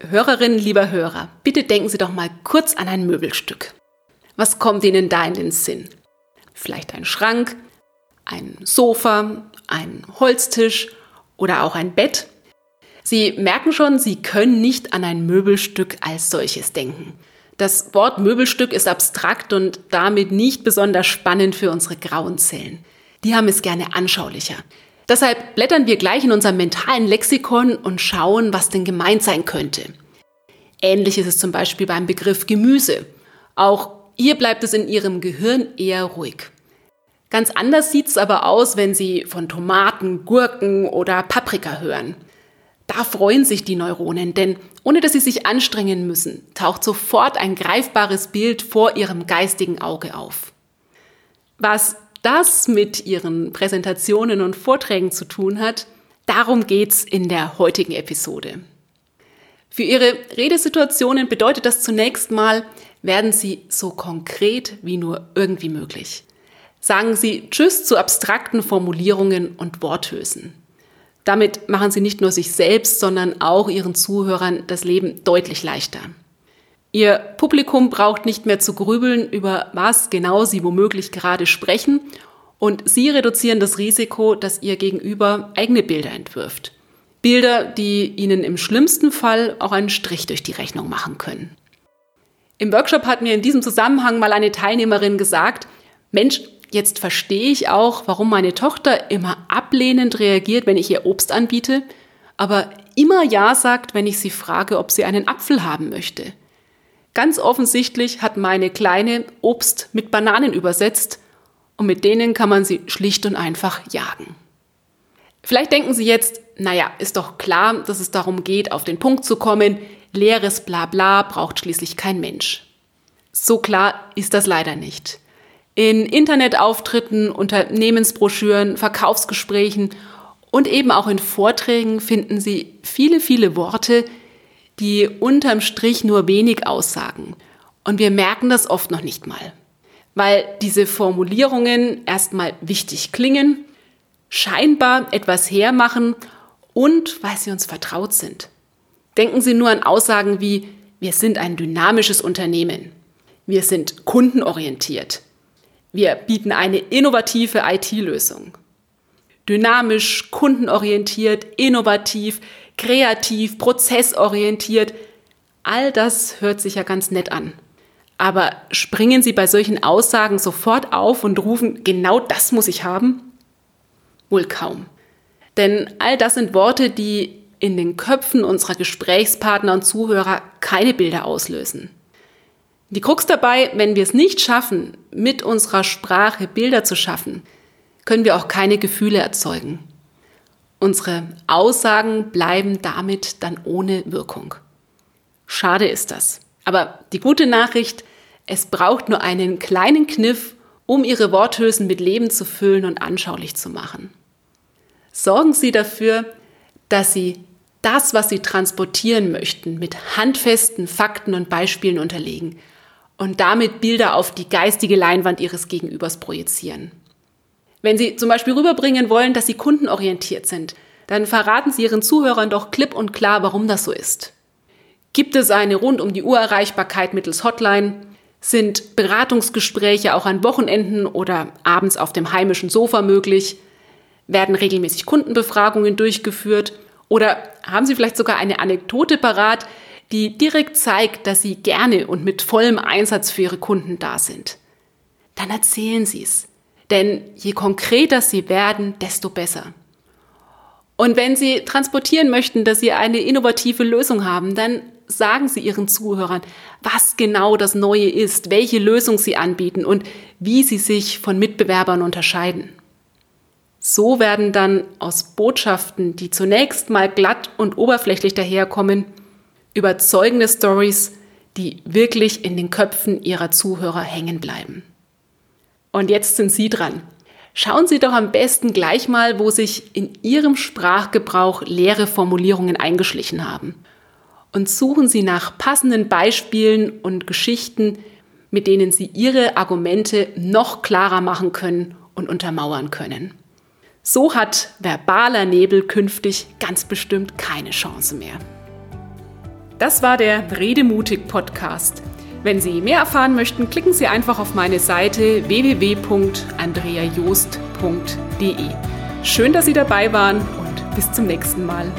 Hörerinnen, lieber Hörer, bitte denken Sie doch mal kurz an ein Möbelstück. Was kommt Ihnen da in den Sinn? Vielleicht ein Schrank, ein Sofa, ein Holztisch oder auch ein Bett. Sie merken schon, Sie können nicht an ein Möbelstück als solches denken. Das Wort Möbelstück ist abstrakt und damit nicht besonders spannend für unsere grauen Zellen. Die haben es gerne anschaulicher. Deshalb blättern wir gleich in unserem mentalen Lexikon und schauen, was denn gemeint sein könnte. Ähnlich ist es zum Beispiel beim Begriff Gemüse. Auch hier bleibt es in Ihrem Gehirn eher ruhig. Ganz anders sieht es aber aus, wenn Sie von Tomaten, Gurken oder Paprika hören. Da freuen sich die Neuronen, denn ohne dass sie sich anstrengen müssen, taucht sofort ein greifbares Bild vor ihrem geistigen Auge auf. Was das mit Ihren Präsentationen und Vorträgen zu tun hat, darum geht's in der heutigen Episode. Für Ihre Redesituationen bedeutet das zunächst mal, werden Sie so konkret wie nur irgendwie möglich. Sagen Sie Tschüss zu abstrakten Formulierungen und Worthülsen. Damit machen Sie nicht nur sich selbst, sondern auch Ihren Zuhörern das Leben deutlich leichter. Ihr Publikum braucht nicht mehr zu grübeln, über was genau Sie womöglich gerade sprechen und Sie reduzieren das Risiko, dass Ihr Gegenüber eigene Bilder entwirft. Bilder, die Ihnen im schlimmsten Fall auch einen Strich durch die Rechnung machen können. Im Workshop hat mir in diesem Zusammenhang mal eine Teilnehmerin gesagt, Mensch, jetzt verstehe ich auch, warum meine Tochter immer ablehnend reagiert, wenn ich ihr Obst anbiete, aber immer Ja sagt, wenn ich sie frage, ob sie einen Apfel haben möchte. Ganz offensichtlich hat meine Kleine Obst mit Bananen übersetzt und mit denen kann man sie schlicht und einfach jagen. Vielleicht denken Sie jetzt, naja, ist doch klar, dass es darum geht, auf den Punkt zu kommen. Leeres Blabla braucht schließlich kein Mensch. So klar ist das leider nicht. In Internetauftritten, Unternehmensbroschüren, Verkaufsgesprächen und eben auch in Vorträgen finden Sie viele, viele Worte, die unterm Strich nur wenig aussagen. Und wir merken das oft noch nicht mal, weil diese Formulierungen erstmal wichtig klingen, scheinbar etwas hermachen und weil sie uns vertraut sind. Denken Sie nur an Aussagen wie, wir sind ein dynamisches Unternehmen, wir sind kundenorientiert, wir bieten eine innovative IT-Lösung. Dynamisch, kundenorientiert, innovativ, kreativ, prozessorientiert. All das hört sich ja ganz nett an. Aber springen Sie bei solchen Aussagen sofort auf und rufen, genau das muss ich haben? Wohl kaum. Denn all das sind Worte, die in den Köpfen unserer Gesprächspartner und Zuhörer keine Bilder auslösen. Die Krux dabei, wenn wir es nicht schaffen, mit unserer Sprache Bilder zu schaffen, können wir auch keine Gefühle erzeugen. Unsere Aussagen bleiben damit dann ohne Wirkung. Schade ist das. Aber die gute Nachricht, es braucht nur einen kleinen Kniff, um Ihre Worthülsen mit Leben zu füllen und anschaulich zu machen. Sorgen Sie dafür, dass Sie das, was Sie transportieren möchten, mit handfesten Fakten und Beispielen unterlegen und damit Bilder auf die geistige Leinwand Ihres Gegenübers projizieren. Wenn Sie zum Beispiel rüberbringen wollen, dass Sie kundenorientiert sind, dann verraten Sie Ihren Zuhörern doch klipp und klar, warum das so ist. Gibt es eine rund um die Uhr Erreichbarkeit mittels Hotline? Sind Beratungsgespräche auch an Wochenenden oder abends auf dem heimischen Sofa möglich? Werden regelmäßig Kundenbefragungen durchgeführt? Oder haben Sie vielleicht sogar eine Anekdote parat, die direkt zeigt, dass Sie gerne und mit vollem Einsatz für Ihre Kunden da sind? Dann erzählen Sie es. Denn je konkreter sie werden, desto besser. Und wenn Sie transportieren möchten, dass Sie eine innovative Lösung haben, dann sagen Sie Ihren Zuhörern, was genau das Neue ist, welche Lösung Sie anbieten und wie Sie sich von Mitbewerbern unterscheiden. So werden dann aus Botschaften, die zunächst mal glatt und oberflächlich daherkommen, Überzeugende Stories, die wirklich in den Köpfen ihrer Zuhörer hängen bleiben. Und jetzt sind Sie dran. Schauen Sie doch am besten gleich mal, wo sich in Ihrem Sprachgebrauch leere Formulierungen eingeschlichen haben. Und suchen Sie nach passenden Beispielen und Geschichten, mit denen Sie Ihre Argumente noch klarer machen können und untermauern können. So hat verbaler Nebel künftig ganz bestimmt keine Chance mehr. Das war der Redemutig Podcast. Wenn Sie mehr erfahren möchten, klicken Sie einfach auf meine Seite www.andreajost.de. Schön, dass Sie dabei waren und bis zum nächsten Mal.